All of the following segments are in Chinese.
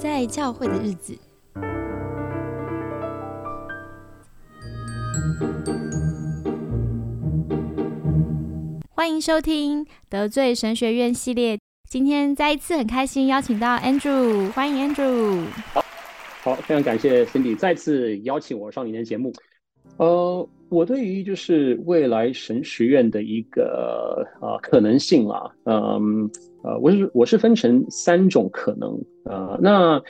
在教会的日子。欢迎收听得罪神学院系列。今天再一次很开心邀请到 Andrew，欢迎 Andrew。好，非常感谢 Cindy 再次邀请我上您的节目。呃，我对于就是未来神学院的一个呃可能性啦，嗯呃，我是我是分成三种可能。呃，那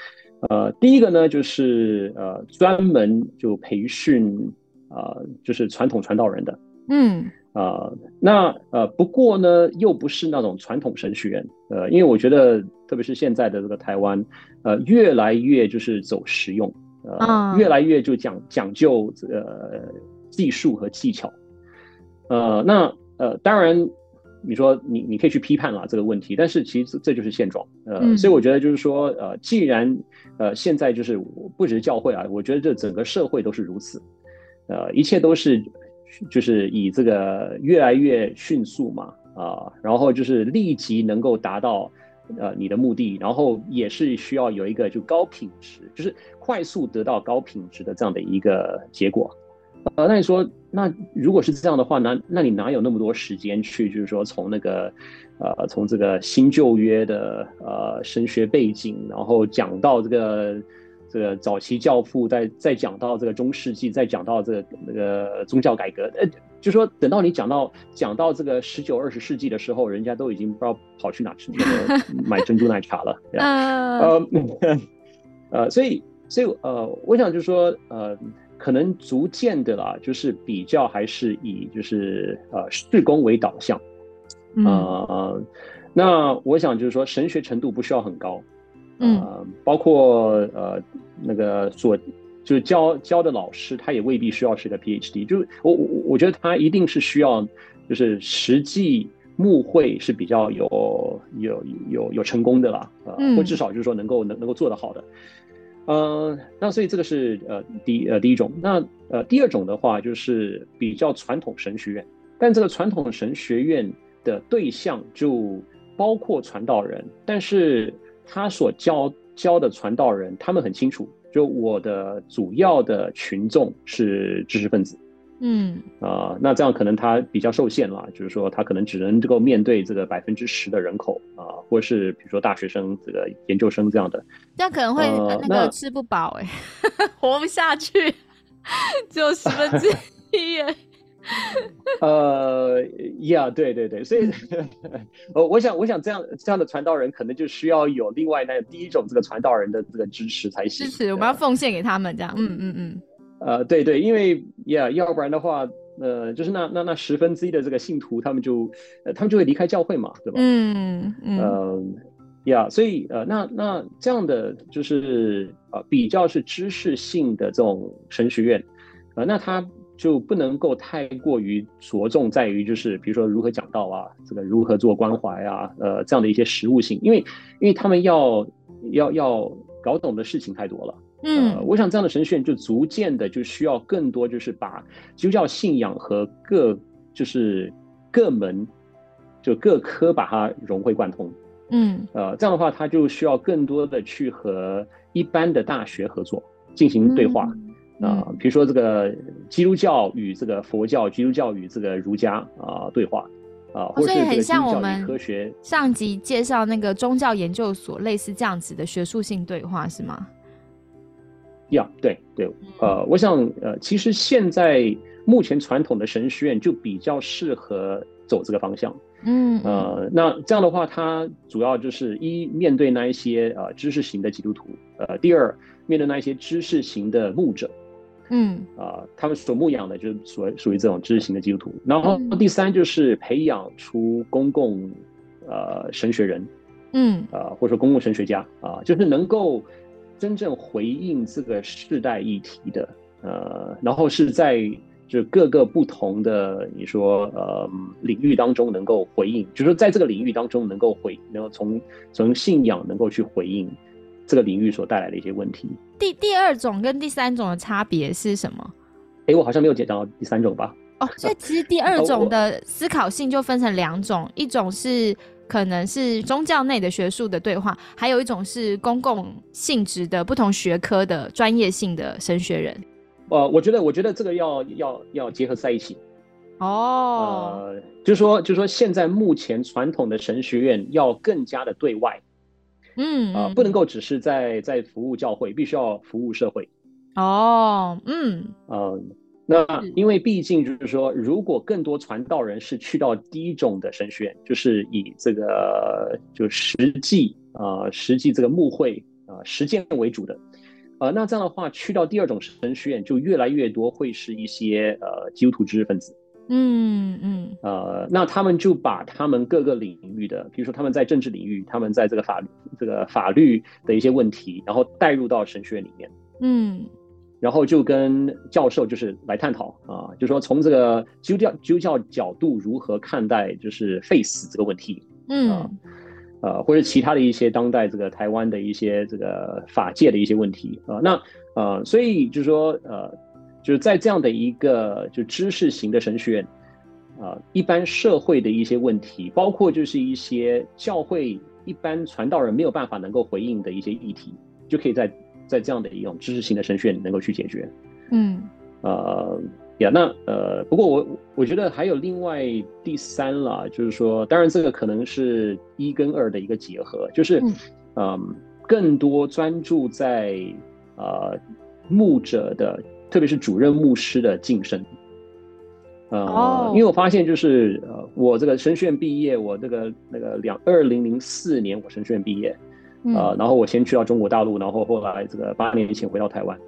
呃第一个呢就是呃专门就培训啊就是传统传道人的，嗯。啊，那呃，不过呢，又不是那种传统神学院，呃，因为我觉得，特别是现在的这个台湾，呃，越来越就是走实用，呃，越来越就讲讲究呃技术和技巧，呃，那呃，当然，你说你你可以去批判了这个问题，但是其实这就是现状，呃，所以我觉得就是说，呃，既然呃现在就是不只是教会啊，我觉得这整个社会都是如此，呃，一切都是。就是以这个越来越迅速嘛，啊，然后就是立即能够达到呃你的目的，然后也是需要有一个就高品质，就是快速得到高品质的这样的一个结果。呃，那你说，那如果是这样的话，那那你哪有那么多时间去，就是说从那个呃从这个新旧约的呃神学背景，然后讲到这个。这个早期教父再再讲到这个中世纪，再讲到这个那个宗教改革，呃，就说等到你讲到讲到这个十九二十世纪的时候，人家都已经不知道跑去哪去那个 买珍珠奶茶了。呃，呃，所以所以呃，我想就是说呃，可能逐渐的啦，就是比较还是以就是呃事工为导向。呃，那我想就是说神学程度不需要很高。嗯，包括呃那个所就是教教的老师，他也未必需要是个 PhD。就我我我觉得他一定是需要，就是实际牧会是比较有有有有成功的啦，呃，或至少就是说能够能能够做得好的。呃，那所以这个是呃第呃第一种。那呃第二种的话，就是比较传统神学院，但这个传统神学院的对象就包括传道人，但是。他所教教的传道人，他们很清楚，就我的主要的群众是知识分子，嗯啊，那这样可能他比较受限了，就是说他可能只能够面对这个百分之十的人口啊，或是比如说大学生、这个研究生这样的，这样可能会那个吃不饱哎，活不下去，只有十分之一耶。呃，呀，对对对，所以，呃，我想，我想这样这样的传道人，可能就需要有另外那第一种这个传道人的这个支持才行。支持，我们要奉献给他们，这样，嗯嗯嗯。呃，对对，因为呀，要不然的话，呃，就是那那那十分之一的这个信徒，他们就，呃，他们就会离开教会嘛，对吧？嗯嗯。呃，呀，所以呃，那那这样的就是呃，比较是知识性的这种神学院，呃，那他。就不能够太过于着重在于就是比如说如何讲道啊，这个如何做关怀啊，呃，这样的一些实务性，因为因为他们要要要搞懂的事情太多了。嗯，我想这样的神学院就逐渐的就需要更多就是把基督教信仰和各就是各门就各科把它融会贯通。嗯，呃，这样的话他就需要更多的去和一般的大学合作进行对话。啊，比如说这个基督教与这个佛教，基督教与这个儒家啊对话啊，或者是很像我们科学上集介绍那个宗教研究所类似这样子的学术性对话是吗？呀，对对，呃，我想呃，其实现在目前传统的神学院就比较适合走这个方向，嗯呃，那这样的话，它主要就是一面对那一些呃知识型的基督徒，呃，第二面对那一些知识型的牧者。嗯。啊，他们所牧养的就是属属于这种知识型的基督徒。然后第三就是培养出公共呃神学人，嗯。啊，或者说公共神学家啊，就是能够真正回应这个世代议题的，呃，然后是在就各个不同的你说呃领域当中能够回应，就是说在这个领域当中能够回，然后从从信仰能够去回应。这个领域所带来的一些问题。第第二种跟第三种的差别是什么？哎，我好像没有讲到第三种吧？哦，所以其实第二种的思考性就分成两种，一种是可能是宗教内的学术的对话，还有一种是公共性质的不同学科的专业性的神学人。呃，我觉得，我觉得这个要要要结合在一起。哦，呃，就是说，就是说，现在目前传统的神学院要更加的对外，嗯，啊，不能够只是在在服务教会，必须要服务社会。哦，嗯，呃，那因为毕竟就是说，如果更多传道人是去到第一种的神学院，就是以这个就实际啊，实际这个牧会啊实践为主的。呃，那这样的话，去到第二种神学院，就越来越多会是一些呃基督徒知识分子，嗯嗯，呃，那他们就把他们各个领域的，比如说他们在政治领域，他们在这个法律这个法律的一些问题，然后带入到神学院里面，嗯，然后就跟教授就是来探讨啊，就说从这个基督教基督教角度如何看待就是 face 这个问题，嗯。呃，或者其他的一些当代这个台湾的一些这个法界的一些问题啊，那呃，所以就是说呃，就是在这样的一个就知识型的神学院啊，一般社会的一些问题，包括就是一些教会一般传道人没有办法能够回应的一些议题，就可以在在这样的一种知识型的神学院能够去解决。嗯，呃。呀，那呃，不过我我觉得还有另外第三啦，就是说，当然这个可能是一跟二的一个结合，就是嗯，更多专注在呃牧者的，特别是主任牧师的晋升。呃，因为我发现就是呃，我这个神学院毕业，我这个那个两二零零四年我神学院毕业，呃，然后我先去到中国大陆，然后后来这个八年前回到台湾，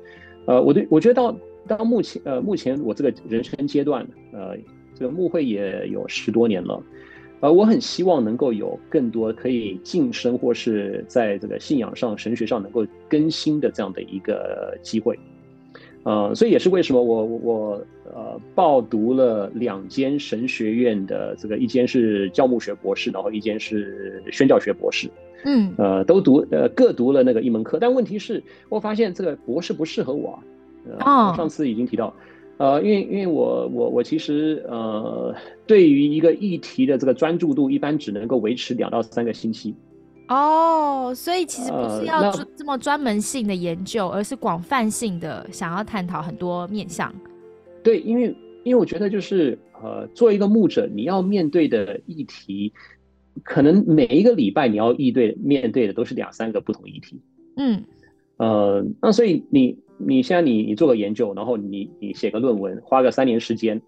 呃，我对我觉得到。到目前，呃，目前我这个人生阶段，呃，这个牧会也有十多年了，呃，我很希望能够有更多可以晋升或是在这个信仰上、神学上能够更新的这样的一个机会，呃，所以也是为什么我我呃报读了两间神学院的这个，一间是教牧学博士，然后一间是宣教学博士，嗯，呃，都读呃各读了那个一门课，但问题是我发现这个博士不适合我。哦，上次已经提到，呃，因为因为我我我其实呃，对于一个议题的这个专注度，一般只能够维持两到三个星期。哦，所以其实不是要这么专门性的研究，而是广泛性的想要探讨很多面向。对，因为因为我觉得就是呃，作为一个牧者，你要面对的议题，可能每一个礼拜你要应对面对的都是两三个不同议题。嗯，呃，那所以你。你现在你你做个研究，然后你你写个论文，花个三年时间，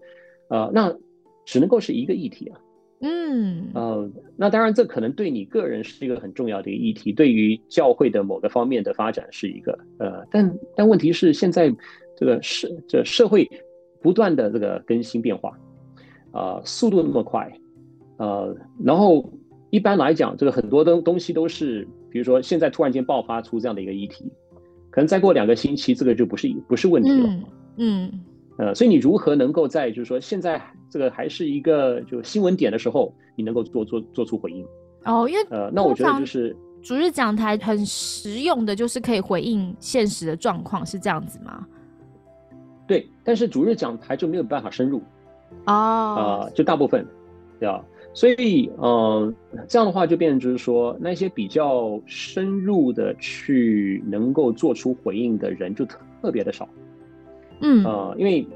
呃，那只能够是一个议题啊。嗯，呃，那当然这可能对你个人是一个很重要的一个议题，对于教会的某个方面的发展是一个呃，但但问题是现在这个社这社会不断的这个更新变化，啊，速度那么快，呃，然后一般来讲，这个很多东东西都是，比如说现在突然间爆发出这样的一个议题。可能再过两个星期，这个就不是不是问题了。嗯，呃，所以你如何能够在就是说现在这个还是一个就新闻点的时候，你能够做做做出回应？哦，因为呃，那我觉得就是主日讲台很实用的，就是可以回应现实的状况，是这样子吗？对，但是主日讲台就没有办法深入。哦，啊，就大部分，对吧？所以，嗯，这样的话就变成就是说，那些比较深入的去能够做出回应的人就特别的少，嗯，呃，因为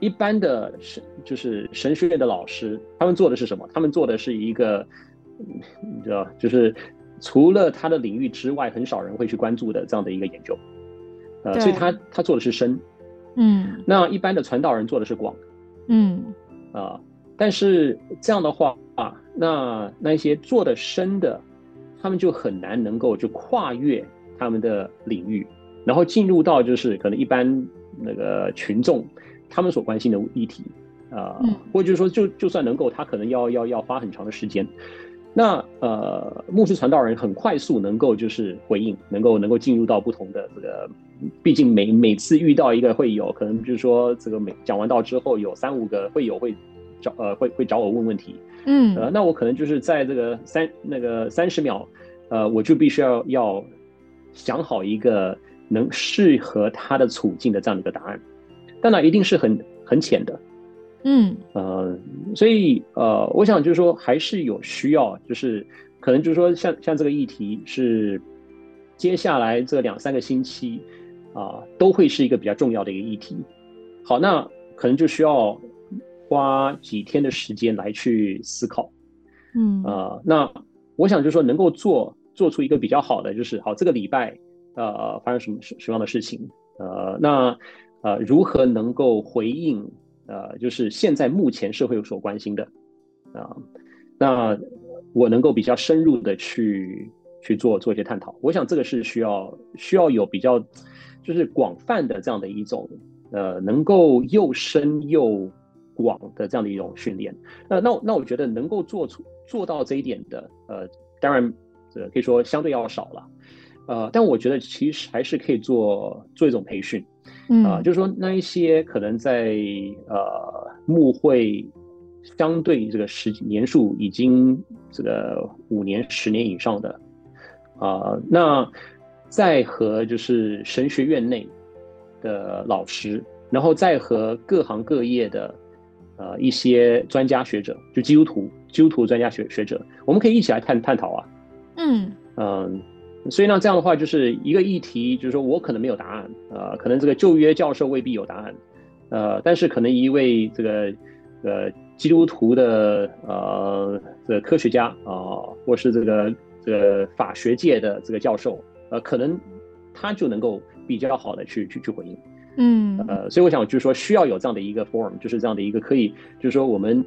一般的神就是神学院的老师，他们做的是什么？他们做的是一个，你知道，就是除了他的领域之外，很少人会去关注的这样的一个研究，呃，所以他他做的是深，嗯，那一般的传道人做的是广，嗯，啊。但是这样的话啊，那那些做的深的，他们就很难能够就跨越他们的领域，然后进入到就是可能一般那个群众他们所关心的议题啊，或者就是说就就算能够，他可能要要要花很长的时间。那呃，牧师传道人很快速能够就是回应，能够能够进入到不同的这个，毕竟每每次遇到一个会有可能就是说这个每讲完道之后有三五个会有会。找呃会会找我问问题，嗯。呃那我可能就是在这个三那个三十秒，呃我就必须要要想好一个能适合他的处境的这样的一个答案，但那一定是很很浅的，嗯。呃所以呃我想就是说还是有需要就是可能就是说像像这个议题是接下来这两三个星期啊都会是一个比较重要的一个议题。好，那可能就需要花几天的时间来去思考。嗯，呃，那我想就是说能够做做出一个比较好的，就是好这个礼拜呃发生什么什什么样的事情，呃，那呃如何能够回应呃就是现在目前社会所关心的啊，那我能够比较深入的去去做做一些探讨。我想这个是需要需要有比较就是广泛的这样的一种呃能够又深又广的这样的一种训练。那那那我觉得能够做出。做到这一点的，呃，当然，这可以说相对要少了，呃，但我觉得其实还是可以做做一种培训，啊，就是说那一些可能在呃幕会相对这个十年数已经这个五年、十年以上的，啊，那再和就是神学院内的老师，然后再和各行各业的。呃，一些专家学者，就基督徒、基督徒专家学学者，我们可以一起来探探讨啊。嗯嗯，所以呢，这样的话就是一个议题，就是说我可能没有答案，呃，可能这个旧约教授未必有答案，呃，但是可能一位这个呃基督徒的呃这个科学家啊，或是这个这个法学界的这个教授，呃，可能他就能够比较好的去去去回应。嗯，呃，所以我想就是说，需要有这样的一个 forum，就是这样的一个可以，就是说我们，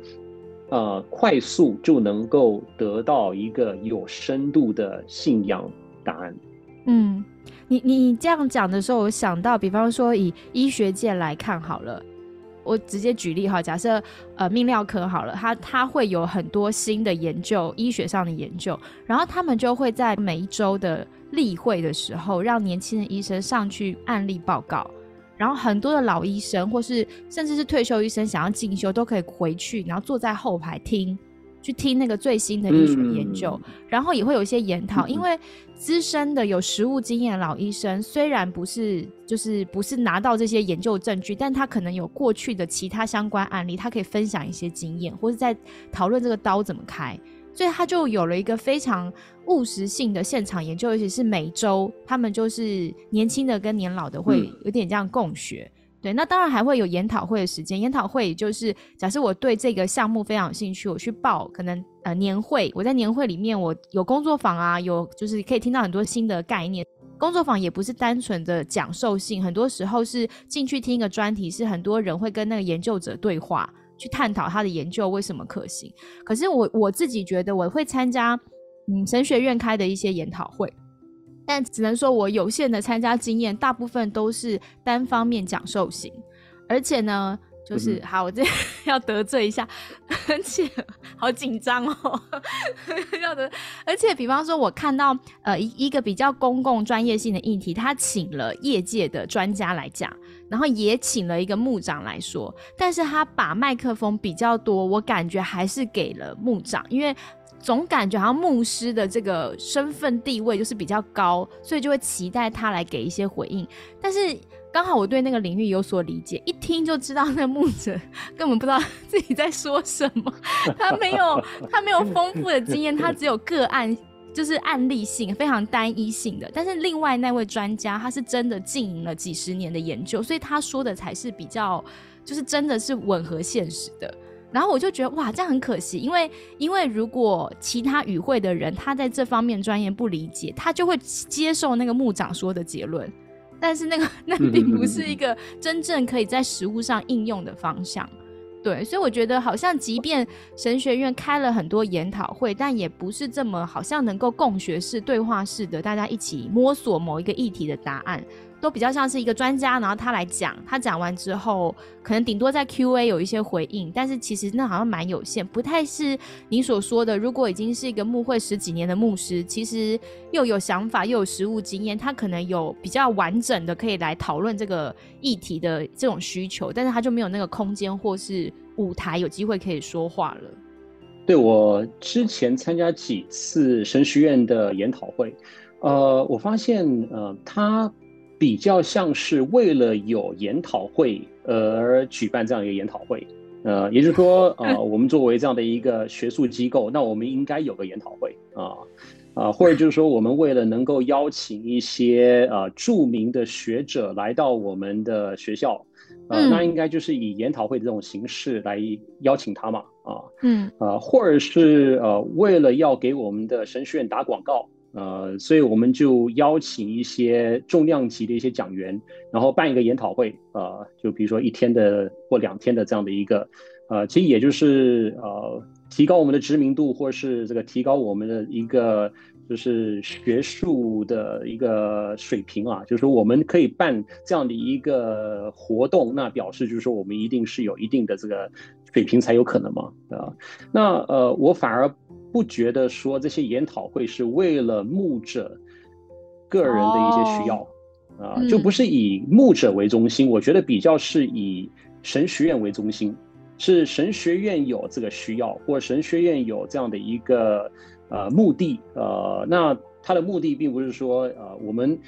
呃，快速就能够得到一个有深度的信仰答案。嗯，你你这样讲的时候，我想到，比方说以医学界来看好了，我直接举例哈，假设呃泌尿科好了，它它会有很多新的研究，医学上的研究，然后他们就会在每一周的例会的时候，让年轻的医生上去案例报告。然后很多的老医生，或是甚至是退休医生，想要进修都可以回去，然后坐在后排听，去听那个最新的医学研究，然后也会有一些研讨。因为资深的有实务经验的老医生，虽然不是就是不是拿到这些研究证据，但他可能有过去的其他相关案例，他可以分享一些经验，或者在讨论这个刀怎么开。所以他就有了一个非常务实性的现场研究，尤其是每周他们就是年轻的跟年老的会有点这样共学。对，那当然还会有研讨会的时间。研讨会就是假设我对这个项目非常有兴趣，我去报可能呃年会，我在年会里面我有工作坊啊，有就是可以听到很多新的概念。工作坊也不是单纯的讲授性，很多时候是进去听一个专题，是很多人会跟那个研究者对话。去探讨他的研究为什么可行，可是我我自己觉得我会参加嗯神学院开的一些研讨会，但只能说我有限的参加经验，大部分都是单方面讲授型，而且呢。就是好，我这 要得罪一下，而且好紧张哦，要得，而且比方说，我看到呃一一个比较公共专业性的议题，他请了业界的专家来讲，然后也请了一个牧长来说，但是他把麦克风比较多，我感觉还是给了牧长，因为总感觉好像牧师的这个身份地位就是比较高，所以就会期待他来给一些回应，但是。刚好我对那个领域有所理解，一听就知道那个牧者根本不知道自己在说什么，他没有他没有丰富的经验，他只有个案，就是案例性非常单一性的。但是另外那位专家，他是真的经营了几十年的研究，所以他说的才是比较就是真的是吻合现实的。然后我就觉得哇，这样很可惜，因为因为如果其他与会的人他在这方面专业不理解，他就会接受那个牧长说的结论。但是那个 那并不是一个真正可以在实物上应用的方向，对，所以我觉得好像即便神学院开了很多研讨会，但也不是这么好像能够共学式对话式的，大家一起摸索某一个议题的答案。都比较像是一个专家，然后他来讲，他讲完之后，可能顶多在 Q&A 有一些回应，但是其实那好像蛮有限，不太是你所说的。如果已经是一个牧会十几年的牧师，其实又有想法又有实务经验，他可能有比较完整的可以来讨论这个议题的这种需求，但是他就没有那个空间或是舞台有机会可以说话了。对我之前参加几次神学院的研讨会，呃，我发现呃他。比较像是为了有研讨会而举办这样一个研讨会，呃，也就是说，呃，我们作为这样的一个学术机构，那我们应该有个研讨会啊，啊，或者就是说，我们为了能够邀请一些呃著名的学者来到我们的学校，呃，那应该就是以研讨会的这种形式来邀请他嘛，啊，嗯，呃，或者是呃，为了要给我们的神学院打广告。呃，所以我们就邀请一些重量级的一些讲员，然后办一个研讨会，呃，就比如说一天的或两天的这样的一个，呃，其实也就是呃，提高我们的知名度，或是这个提高我们的一个就是学术的一个水平啊，就是说我们可以办这样的一个活动，那表示就是说我们一定是有一定的这个水平才有可能嘛，啊，那呃，我反而。不觉得说这些研讨会是为了牧者个人的一些需要啊，就不是以牧者为中心。我觉得比较是以神学院为中心，是神学院有这个需要，或神学院有这样的一个呃目的。呃，那他的目的并不是说呃我们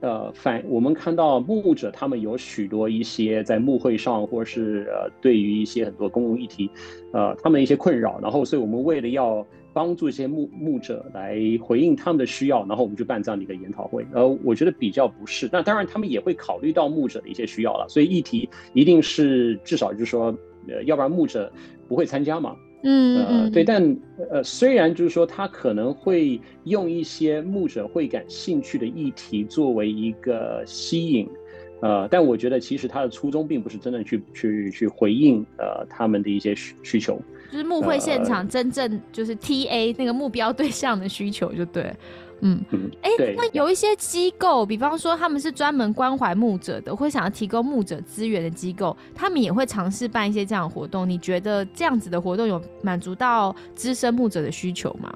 呃反我们看到牧者他们有许多一些在牧会上，或是呃对于一些很多公共议题，呃他们一些困扰，然后所以我们为了要帮助一些牧牧者来回应他们的需要，然后我们就办这样的一个研讨会。呃，我觉得比较不是。那当然，他们也会考虑到牧者的一些需要了。所以议题一定是至少就是说，呃，要不然牧者不会参加嘛。嗯呃，对。但呃，虽然就是说他可能会用一些牧者会感兴趣的议题作为一个吸引，呃，但我觉得其实他的初衷并不是真的去去去回应呃他们的一些需需求。就是募会现场真正就是 T A 那个目标对象的需求就对，嗯，哎，那有一些机构，比方说他们是专门关怀牧者的，或想要提供牧者资源的机构，他们也会尝试办一些这样的活动。你觉得这样子的活动有满足到资深牧者的需求吗？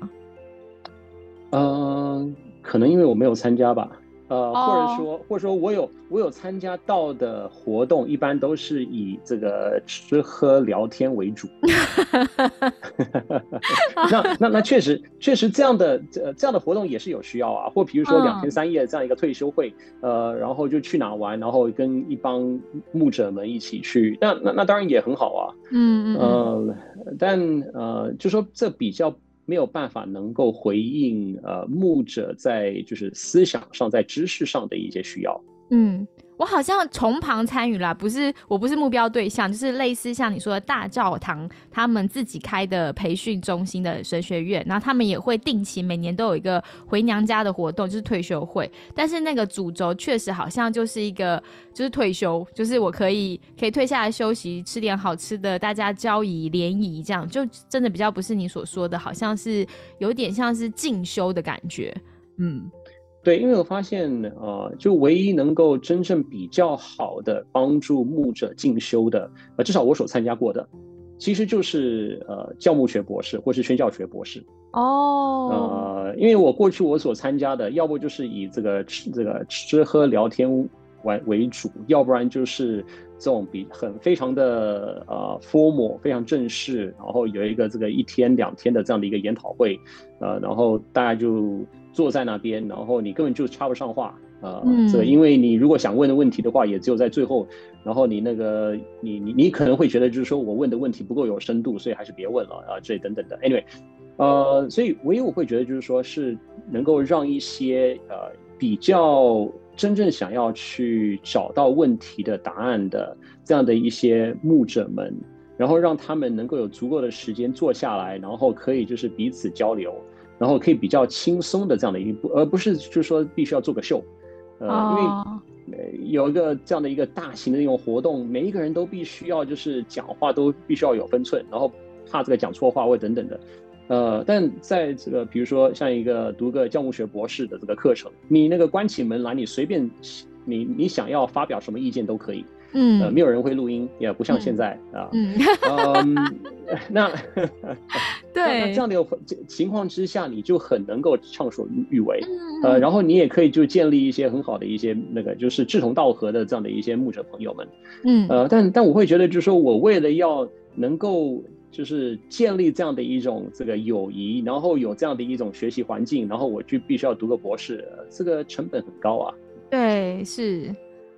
嗯，可能因为我没有参加吧。呃，或者说，或者说我有我有参加到的活动，一般都是以这个吃喝聊天为主。那那那确实确实这样的这这样的活动也是有需要啊。或比如说两天三夜这样一个退休会，呃，然后就去哪玩，然后跟一帮牧者们一起去，那那那当然也很好啊。嗯嗯。呃，但呃，就说这比较。没有办法能够回应呃牧者在就是思想上在知识上的一些需要。嗯。我好像从旁参与啦，不是，我不是目标对象，就是类似像你说的大教堂，他们自己开的培训中心的神学院，然后他们也会定期每年都有一个回娘家的活动，就是退休会。但是那个主轴确实好像就是一个，就是退休，就是我可以可以退下来休息，吃点好吃的，大家交谊联谊，这样就真的比较不是你所说的，好像是有点像是进修的感觉，嗯。对，因为我发现，呃，就唯一能够真正比较好的帮助牧者进修的，呃，至少我所参加过的，其实就是呃教牧学博士或是宣教学博士。哦。呃，因为我过去我所参加的，要不就是以这个吃这个吃喝聊天为为主，要不然就是这种比很非常的呃 formal 非常正式，然后有一个这个一天两天的这样的一个研讨会，呃，然后大家就。坐在那边，然后你根本就插不上话，呃，这个因为你如果想问的问题的话，也只有在最后，然后你那个你你你可能会觉得就是说我问的问题不够有深度，所以还是别问了啊，这等等的。Anyway，呃，所以唯一我会觉得就是说是能够让一些呃比较真正想要去找到问题的答案的这样的一些牧者们，然后让他们能够有足够的时间坐下来，然后可以就是彼此交流。然后可以比较轻松的这样的一步，而不是就是说必须要做个秀，呃，因为有一个这样的一个大型的那种活动，每一个人都必须要就是讲话都必须要有分寸，然后怕这个讲错话或等等的，呃，但在这个比如说像一个读个教务学博士的这个课程，你那个关起门来，你随便你你想要发表什么意见都可以。嗯，呃，没有人会录音，也不像现在啊。嗯，那 对那这样的情况之下，你就很能够畅所欲为。呃，然后你也可以就建立一些很好的一些那个，就是志同道合的这样的一些牧者朋友们。嗯，呃，但但我会觉得，就是说我为了要能够就是建立这样的一种这个友谊，然后有这样的一种学习环境，然后我就必须要读个博士，这个成本很高啊。对，是。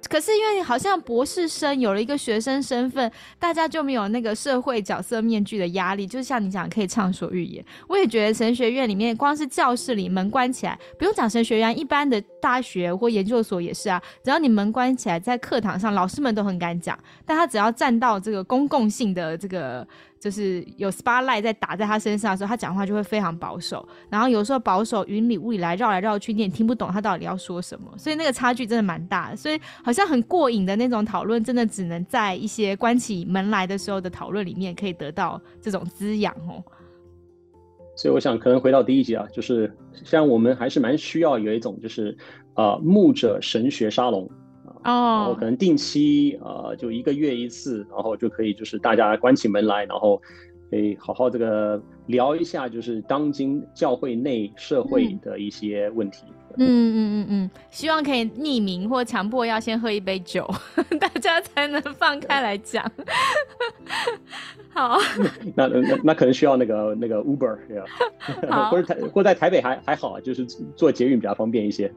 可是因为好像博士生有了一个学生身份，大家就没有那个社会角色面具的压力，就像你讲可以畅所欲言。我也觉得神学院里面光是教室里门关起来，不用讲神学院，一般的大学或研究所也是啊，只要你门关起来，在课堂上老师们都很敢讲，但他只要站到这个公共性的这个。就是有 spotlight 在打在他身上的时候，他讲话就会非常保守，然后有时候保守云里雾里来绕来绕去，你也听不懂他到底要说什么，所以那个差距真的蛮大的。所以好像很过瘾的那种讨论，真的只能在一些关起门来的时候的讨论里面可以得到这种滋养哦。所以我想，可能回到第一集啊，就是像我们还是蛮需要有一种就是呃牧者神学沙龙。然后可能定期呃，就一个月一次，然后就可以就是大家关起门来，然后可以好好这个聊一下，就是当今教会内社会的一些问题。嗯嗯嗯嗯，希望可以匿名或强迫要先喝一杯酒，大家才能放开来讲。好，那那那可能需要那个那个 Uber，或者台或在台北还还好，就是坐捷运比较方便一些。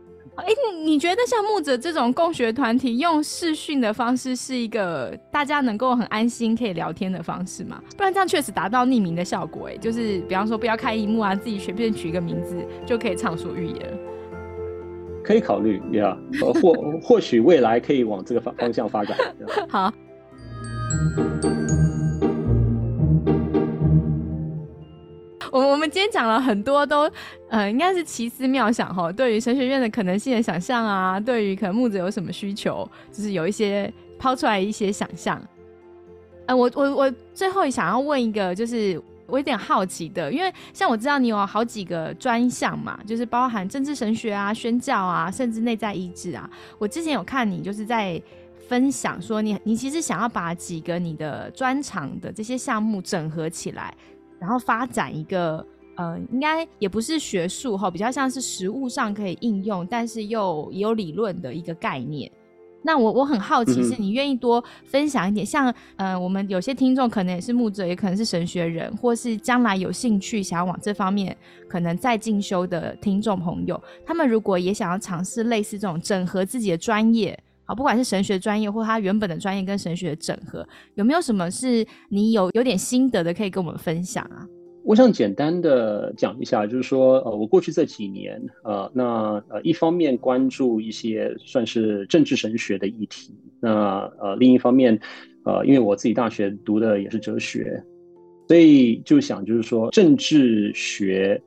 哎，你觉得像木者这种共学团体用视讯的方式是一个大家能够很安心可以聊天的方式吗？不然这样确实达到匿名的效果。哎，就是比方说不要开荧幕啊，自己随便取一个名字就可以畅所欲言。可以考虑呀，或或许未来可以往这个方方向发展。好。我我们今天讲了很多，都呃应该是奇思妙想哈。对于神学院的可能性的想象啊，对于可能木子有什么需求，就是有一些抛出来一些想象。呃，我我我最后想要问一个，就是我有点好奇的，因为像我知道你有好几个专项嘛，就是包含政治神学啊、宣教啊，甚至内在医治啊。我之前有看你就是在分享说，你你其实想要把几个你的专长的这些项目整合起来。然后发展一个，呃，应该也不是学术哈，比较像是实物上可以应用，但是又也有理论的一个概念。那我我很好奇，是你愿意多分享一点？像，呃，我们有些听众可能也是牧者，也可能是神学人，或是将来有兴趣想要往这方面可能再进修的听众朋友，他们如果也想要尝试类似这种整合自己的专业。好，不管是神学专业或他原本的专业跟神学整合，有没有什么是你有有点心得的可以跟我们分享啊？我想简单的讲一下，就是说，呃，我过去这几年，呃，那呃，一方面关注一些算是政治神学的议题，那呃，另一方面，呃，因为我自己大学读的也是哲学，所以就想就是说，政治学、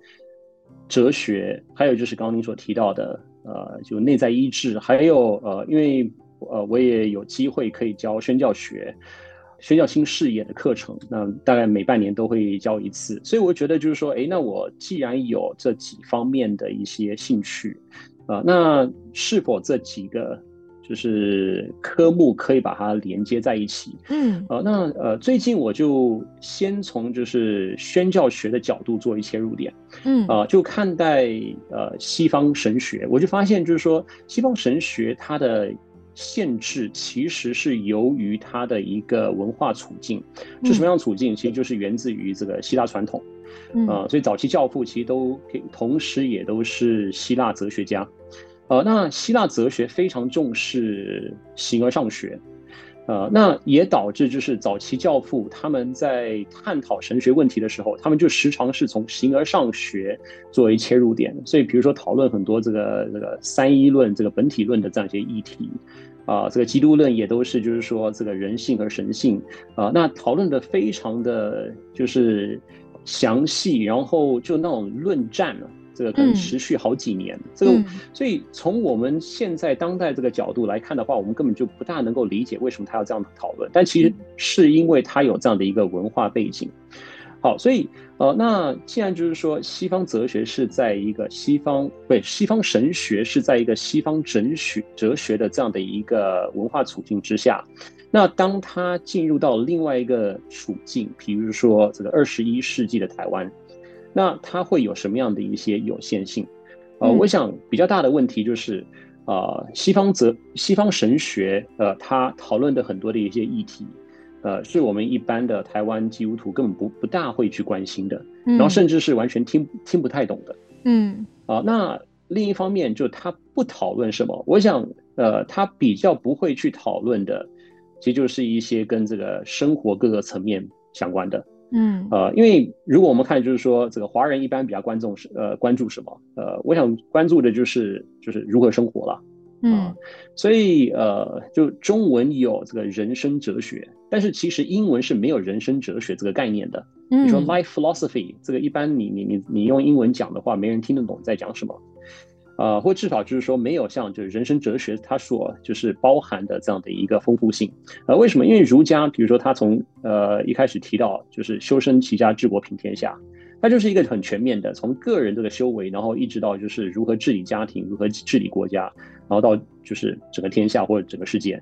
哲学，还有就是刚刚您所提到的。呃，就内在医治，还有呃，因为呃，我也有机会可以教宣教学、宣教新视野的课程，那大概每半年都会教一次，所以我觉得就是说，哎，那我既然有这几方面的一些兴趣，啊，那是否这几个？就是科目可以把它连接在一起，嗯，呃，那呃，最近我就先从就是宣教学的角度做一切入点，嗯，啊，就看待呃西方神学，我就发现就是说西方神学它的限制其实是由于它的一个文化处境，是什么样的处境？其实就是源自于这个希腊传统，啊，所以早期教父其实都同时也都是希腊哲学家。呃，那希腊哲学非常重视形而上学，呃，那也导致就是早期教父他们在探讨神学问题的时候，他们就时常是从形而上学作为切入点。所以，比如说讨论很多这个这个三一论、这个本体论的这样一些议题，啊，这个基督论也都是就是说这个人性和神性，啊，那讨论的非常的就是详细，然后就那种论战了。这个可能持续好几年，这个所以从我们现在当代这个角度来看的话，我们根本就不大能够理解为什么他要这样讨论。但其实是因为他有这样的一个文化背景。好，所以呃，那既然就是说西方哲学是在一个西方对西方神学是在一个西方哲学哲学的这样的一个文化处境之下，那当他进入到另外一个处境，比如说这个二十一世纪的台湾。那它会有什么样的一些有限性？呃，我想比较大的问题就是，呃，西方哲西方神学，呃，它讨论的很多的一些议题，呃，是我们一般的台湾基督徒根本不不大会去关心的，然后甚至是完全听听不太懂的。嗯，啊，那另一方面就他不讨论什么？我想呃，他比较不会去讨论的，其实就是一些跟这个生活各个层面相关的。嗯，呃，因为如果我们看，就是说这个华人一般比较关注是呃关注什么？呃，我想关注的就是就是如何生活了。嗯，所以呃，就中文有这个人生哲学，但是其实英文是没有人生哲学这个概念的。你说 life philosophy 这个一般你你你你用英文讲的话，没人听得懂在讲什么。呃，或至少就是说没有像就是人生哲学它所就是包含的这样的一个丰富性。呃，为什么？因为儒家，比如说他从呃一开始提到就是修身齐家治国平天下，它就是一个很全面的，从个人这个修为，然后一直到就是如何治理家庭，如何治理国家，然后到就是整个天下或者整个世界。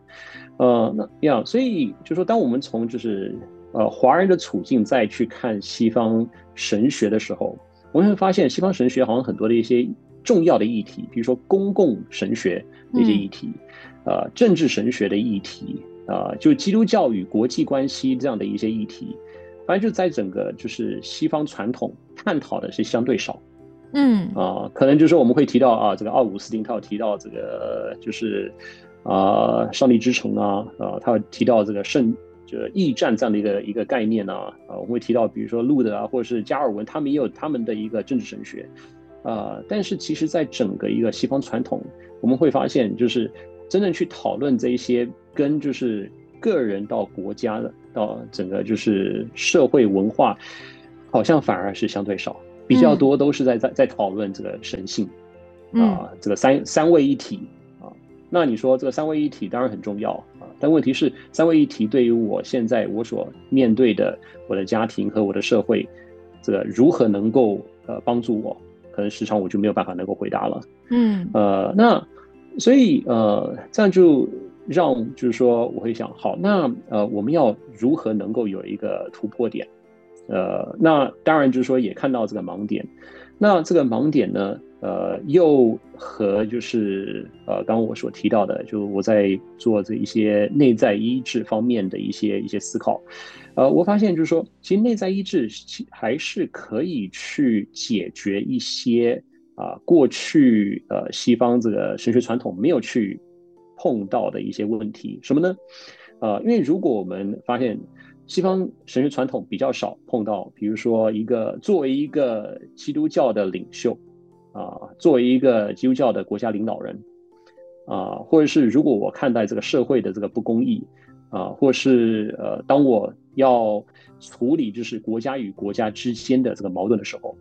呃，那样，所以就说当我们从就是呃华人的处境再去看西方神学的时候，我们会发现西方神学好像很多的一些。重要的议题，比如说公共神学那些议题，呃，政治神学的议题，啊，就基督教与国际关系这样的一些议题，反正就在整个就是西方传统探讨的是相对少，嗯，啊，可能就是我们会提到啊，这个奥古斯丁他有提到这个就是啊，上帝之城啊，啊，他有提到这个圣就是驿站这样的一个一个概念呢，啊，我们会提到比如说路德啊，或者是加尔文，他们也有他们的一个政治神学。啊，但是其实，在整个一个西方传统，我们会发现，就是真正去讨论这一些跟就是个人到国家的，到整个就是社会文化，好像反而是相对少，比较多都是在在在讨论这个神性，啊，这个三三位一体啊。那你说这个三位一体当然很重要啊，但问题是三位一体对于我现在我所面对的我的家庭和我的社会，这个如何能够呃帮助我？可能时长我就没有办法能够回答了，嗯，呃，那所以呃，这样就让就是说我会想，好，那呃，我们要如何能够有一个突破点？呃，那当然就是说也看到这个盲点，那这个盲点呢？呃，又和就是呃，刚刚我所提到的，就我在做这一些内在医治方面的一些一些思考，呃，我发现就是说，其实内在医治还是可以去解决一些啊过去呃西方这个神学传统没有去碰到的一些问题，什么呢？呃，因为如果我们发现西方神学传统比较少碰到，比如说一个作为一个基督教的领袖。啊，作为一个基督教的国家领导人，啊，或者是如果我看待这个社会的这个不公义，啊，或是呃，当我要处理就是国家与国家之间的这个矛盾的时候，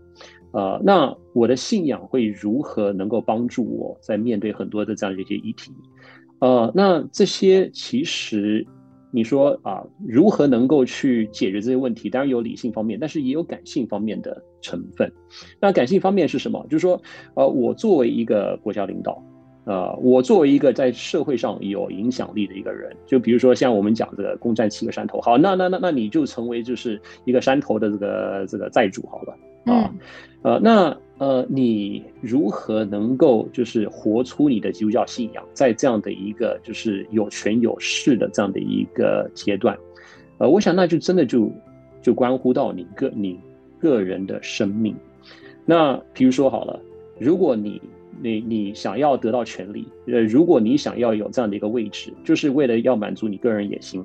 呃，那我的信仰会如何能够帮助我在面对很多的这样的一些议题？呃，那这些其实。你说啊，如何能够去解决这些问题？当然有理性方面，但是也有感性方面的成分。那感性方面是什么？就是说，呃，我作为一个国家领导，呃，我作为一个在社会上有影响力的一个人，就比如说像我们讲这个攻占七个山头，好，那那那那你就成为就是一个山头的这个这个债主好了啊，呃，那。呃，你如何能够就是活出你的基督教信仰，在这样的一个就是有权有势的这样的一个阶段，呃，我想那就真的就就关乎到你个你个人的生命。那比如说好了，如果你你你想要得到权利，呃，如果你想要有这样的一个位置，就是为了要满足你个人野心，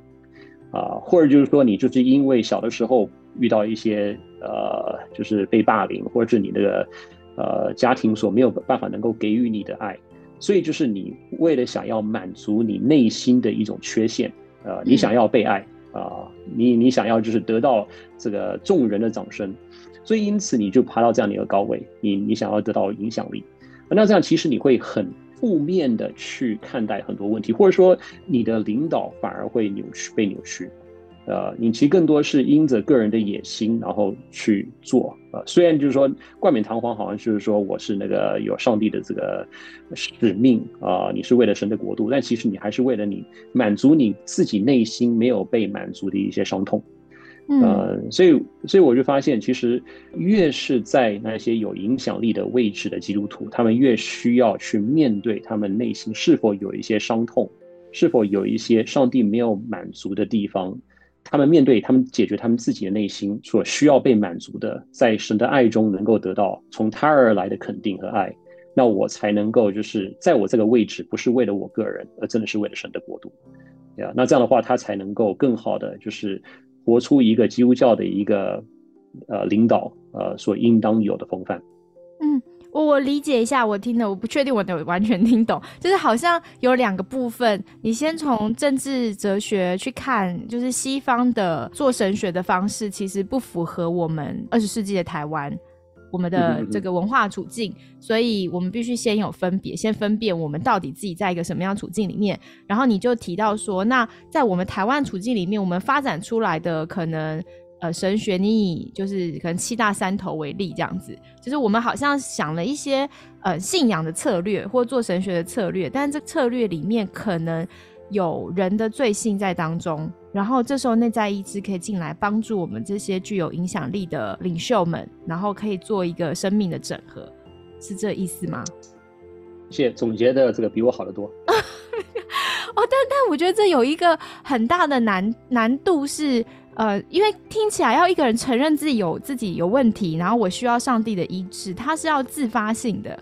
啊，或者就是说你就是因为小的时候。遇到一些呃，就是被霸凌，或者是你那个呃家庭所没有办法能够给予你的爱，所以就是你为了想要满足你内心的一种缺陷，呃，你想要被爱啊，你你想要就是得到这个众人的掌声，所以因此你就爬到这样的一个高位，你你想要得到影响力，那这样其实你会很负面的去看待很多问题，或者说你的领导反而会扭曲被扭曲。呃，你其实更多是因着个人的野心，然后去做。呃，虽然就是说冠冕堂皇，好像就是说我是那个有上帝的这个使命啊，你是为了神的国度，但其实你还是为了你满足你自己内心没有被满足的一些伤痛。呃，所以，所以我就发现，其实越是在那些有影响力的位置的基督徒，他们越需要去面对他们内心是否有一些伤痛，是否有一些上帝没有满足的地方。他们面对他们解决他们自己的内心所需要被满足的，在神的爱中能够得到从他而来的肯定和爱，那我才能够就是在我这个位置，不是为了我个人，而真的是为了神的国度，呀，那这样的话，他才能够更好的就是活出一个基督教的一个呃领导呃所应当有的风范。嗯，我我理解一下，我听的我不确定我有完全听懂，就是好像有两个部分，你先从政治哲学去看，就是西方的做神学的方式，其实不符合我们二十世纪的台湾。我们的这个文化处境，所以我们必须先有分别，先分辨我们到底自己在一个什么样处境里面。然后你就提到说，那在我们台湾处境里面，我们发展出来的可能呃神学，你以就是可能七大三头为例，这样子，就是我们好像想了一些呃信仰的策略或做神学的策略，但是这策略里面可能有人的罪性在当中。然后这时候内在意志可以进来帮助我们这些具有影响力的领袖们，然后可以做一个生命的整合，是这意思吗？谢，总结的这个比我好得多。哦，但但我觉得这有一个很大的难难度是，呃，因为听起来要一个人承认自己有自己有问题，然后我需要上帝的医治，他是要自发性的。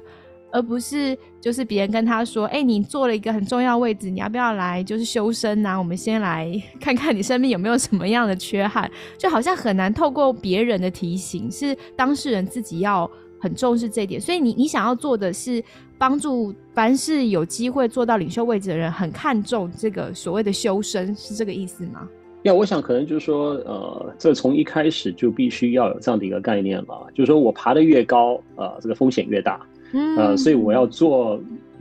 而不是就是别人跟他说，哎，你坐了一个很重要位置，你要不要来就是修身啊？我们先来看看你生命有没有什么样的缺憾，就好像很难透过别人的提醒，是当事人自己要很重视这一点。所以你你想要做的是帮助凡是有机会做到领袖位置的人，很看重这个所谓的修身，是这个意思吗？要我想可能就是说，呃，这从一开始就必须要有这样的一个概念了，就是说我爬得越高，呃，这个风险越大。嗯呃，所以我要做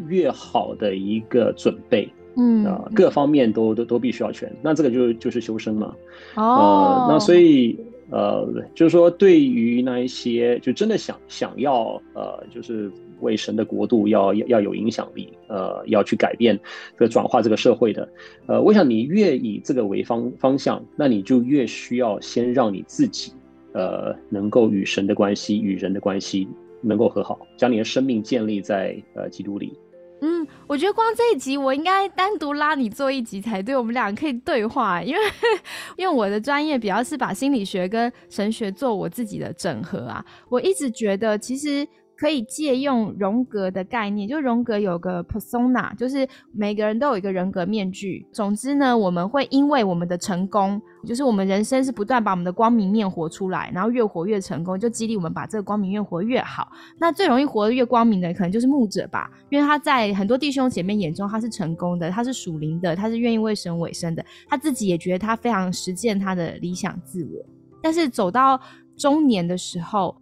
越好的一个准备，嗯啊，各方面都都都必须要全。那这个就就是修身嘛。哦，那所以呃，就是说对于那一些就真的想想要呃，就是为神的国度要要有影响力，呃，要去改变这个转化这个社会的，呃，我想你越以这个为方方向，那你就越需要先让你自己呃，能够与神的关系与人的关系。能够和好，将你的生命建立在呃基督里。嗯，我觉得光这一集我应该单独拉你做一集才对，我们俩可以对话，因为因为我的专业比较是把心理学跟神学做我自己的整合啊。我一直觉得其实。可以借用荣格的概念，就荣格有个 persona，就是每个人都有一个人格面具。总之呢，我们会因为我们的成功，就是我们人生是不断把我们的光明面活出来，然后越活越成功，就激励我们把这个光明面活越好。那最容易活得越光明的，可能就是牧者吧，因为他在很多弟兄姐妹眼中他是成功的，他是属灵的，他是愿意为神委身的，他自己也觉得他非常实践他的理想自我。但是走到中年的时候，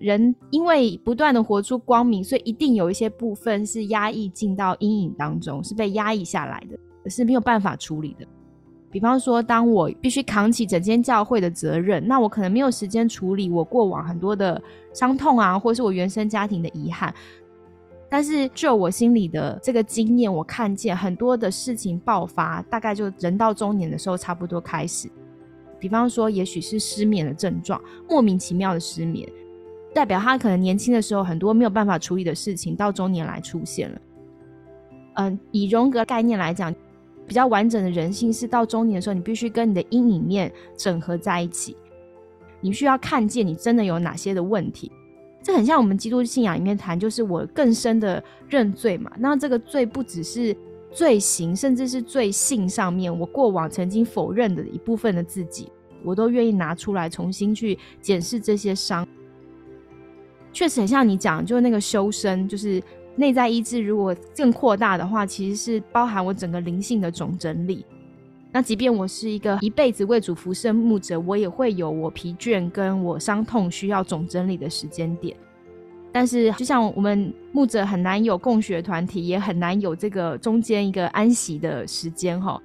人因为不断的活出光明，所以一定有一些部分是压抑进到阴影当中，是被压抑下来的，是没有办法处理的。比方说，当我必须扛起整间教会的责任，那我可能没有时间处理我过往很多的伤痛啊，或是我原生家庭的遗憾。但是就我心里的这个经验，我看见很多的事情爆发，大概就人到中年的时候差不多开始。比方说，也许是失眠的症状，莫名其妙的失眠。代表他可能年轻的时候很多没有办法处理的事情，到中年来出现了。嗯，以荣格概念来讲，比较完整的人性是到中年的时候，你必须跟你的阴影面整合在一起。你需要看见你真的有哪些的问题。这很像我们基督信仰里面谈，就是我更深的认罪嘛。那这个罪不只是罪行，甚至是罪性上面，我过往曾经否认的一部分的自己，我都愿意拿出来重新去检视这些伤。确实很像你讲，就是那个修身，就是内在意志。如果更扩大的话，其实是包含我整个灵性的总整理。那即便我是一个一辈子为主服侍牧者，我也会有我疲倦跟我伤痛需要总整理的时间点。但是，就像我们牧者很难有共学团体，也很难有这个中间一个安息的时间哈。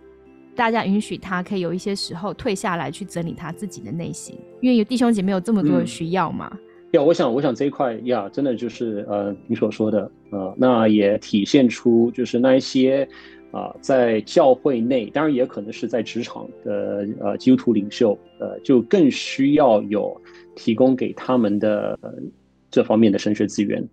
大家允许他可以有一些时候退下来去整理他自己的内心，因为有弟兄姐妹有这么多的需要嘛。呀，我想，我想这一块呀，真的就是呃，你所说的呃，那也体现出就是那一些啊，在教会内，当然也可能是在职场的呃基督徒领袖，呃，就更需要有提供给他们的这方面的神学资源，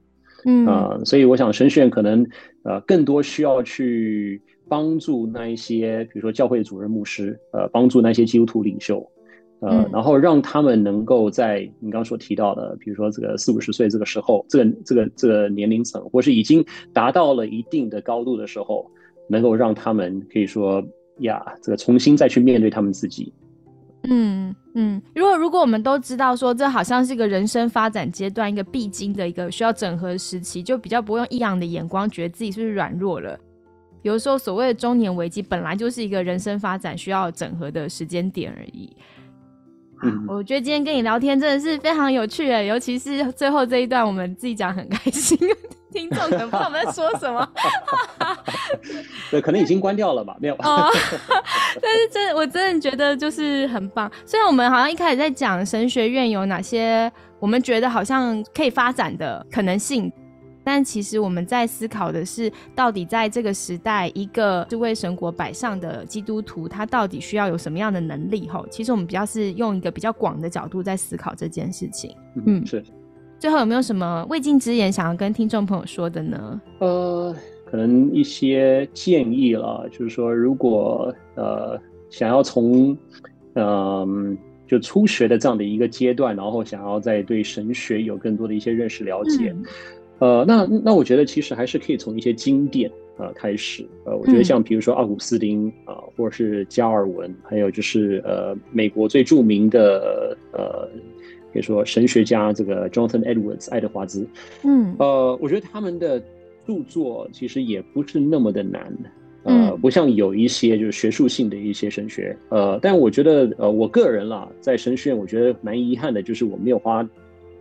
嗯啊，所以我想神学院可能呃更多需要去帮助那一些，比如说教会主任牧师，呃，帮助那些基督徒领袖。呃，然后让他们能够在你刚刚所提到的，比如说这个四五十岁这个时候，这个这个这个年龄层，或是已经达到了一定的高度的时候，能够让他们可以说呀，这个重新再去面对他们自己。嗯嗯，如果如果我们都知道说这好像是一个人生发展阶段一个必经的一个需要整合时期，就比较不用异样的眼光觉得自己是不是软弱了。有的时候所谓的中年危机本来就是一个人生发展需要整合的时间点而已。我觉得今天跟你聊天真的是非常有趣诶，尤其是最后这一段，我们自己讲很开心，听众可能不知道我们在说什么。对，可能已经关掉了吧？没有。但是真，我真的觉得就是很棒。虽然我们好像一开始在讲神学院有哪些，我们觉得好像可以发展的可能性。但其实我们在思考的是，到底在这个时代，一个是为神国摆上的基督徒，他到底需要有什么样的能力？吼，其实我们比较是用一个比较广的角度在思考这件事情。嗯，是。最后有没有什么未尽之言想要跟听众朋友说的呢？呃，可能一些建议了，就是说，如果呃想要从嗯就初学的这样的一个阶段，然后想要在对神学有更多的一些认识了解。呃，那那我觉得其实还是可以从一些经典呃开始，呃，我觉得像比如说奥古斯丁啊，或者是加尔文，还有就是呃美国最著名的呃可以说神学家这个 Jonathan Edwards 爱德华兹，嗯，呃，我觉得他们的著作其实也不是那么的难，呃，不像有一些就是学术性的一些神学，呃，但我觉得呃我个人啦，在神学院我觉得蛮遗憾的，就是我没有花。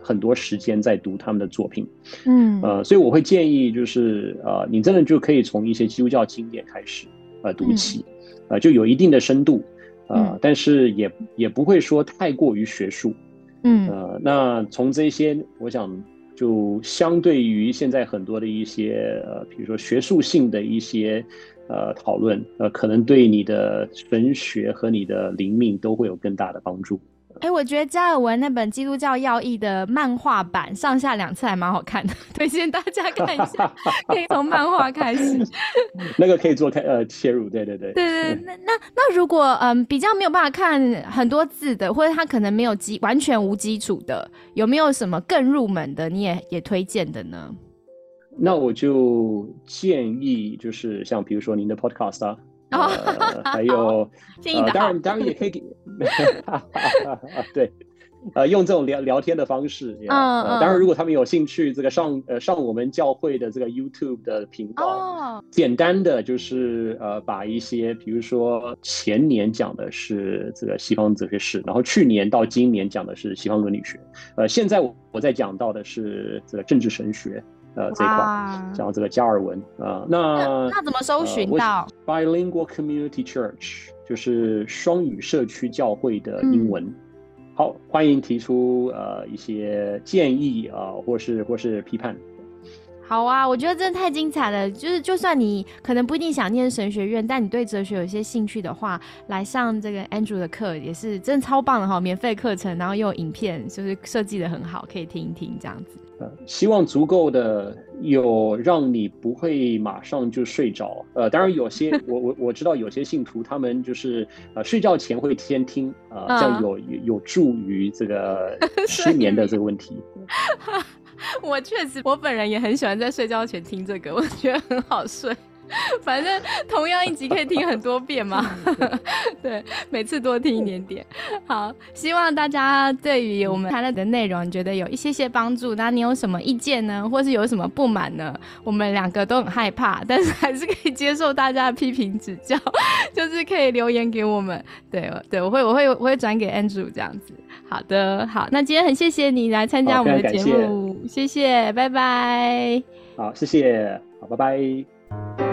很多时间在读他们的作品，嗯，呃，所以我会建议，就是呃，你真的就可以从一些基督教经典开始，呃，读起，呃，就有一定的深度，呃，但是也也不会说太过于学术，嗯，呃，那从这些，我想就相对于现在很多的一些，呃，比如说学术性的一些，呃，讨论，呃，可能对你的神学和你的灵命都会有更大的帮助。哎，我觉得加尔文那本《基督教要义》的漫画版上下两次还蛮好看的，推荐大家看一下。可以从漫画开始，那个可以做开呃切入，对对对。对对，那那那如果嗯比较没有办法看很多字的，或者他可能没有基完全无基础的，有没有什么更入门的你也也推荐的呢？那我就建议就是像比如说您的 Podcast 啊。呃，还有，当然，当然也可以给，对，呃，用这种聊聊天的方式，嗯，当然，如果他们有兴趣，这个上呃上我们教会的这个 YouTube 的频道，简单的就是呃把一些，比如说前年讲的是这个西方哲学史，然后去年到今年讲的是西方伦理学，呃，现在我我在讲到的是这个政治神学。呃，这一块讲这个加尔文啊，那那怎么搜寻到？Bilingual Community Church 就是双语社区教会的英文。好，欢迎提出呃一些建议啊，或是或是批判。好啊，我觉得真的太精彩了。就是就算你可能不一定想念神学院，但你对哲学有些兴趣的话，来上这个 Andrew 的课也是真的超棒的哈，免费课程，然后又有影片，就是设计的很好，可以听一听这样子。希望足够的有让你不会马上就睡着。呃，当然有些 我我我知道有些信徒他们就是呃睡觉前会先听，呃，这样有有助于这个 失眠的这个问题。我确实，我本人也很喜欢在睡觉前听这个，我觉得很好睡。反正同样一集可以听很多遍嘛，对，每次多听一点点。好，希望大家对于我们谈论的内容觉得有一些些帮助。那你有什么意见呢，或是有什么不满呢？我们两个都很害怕，但是还是可以接受大家的批评指教，就是可以留言给我们。对，对我会，我会，我会转给 Andrew 这样子。好的，好，那今天很谢谢你来参加我们的节目，谢谢，拜拜。好，谢谢，好，拜拜。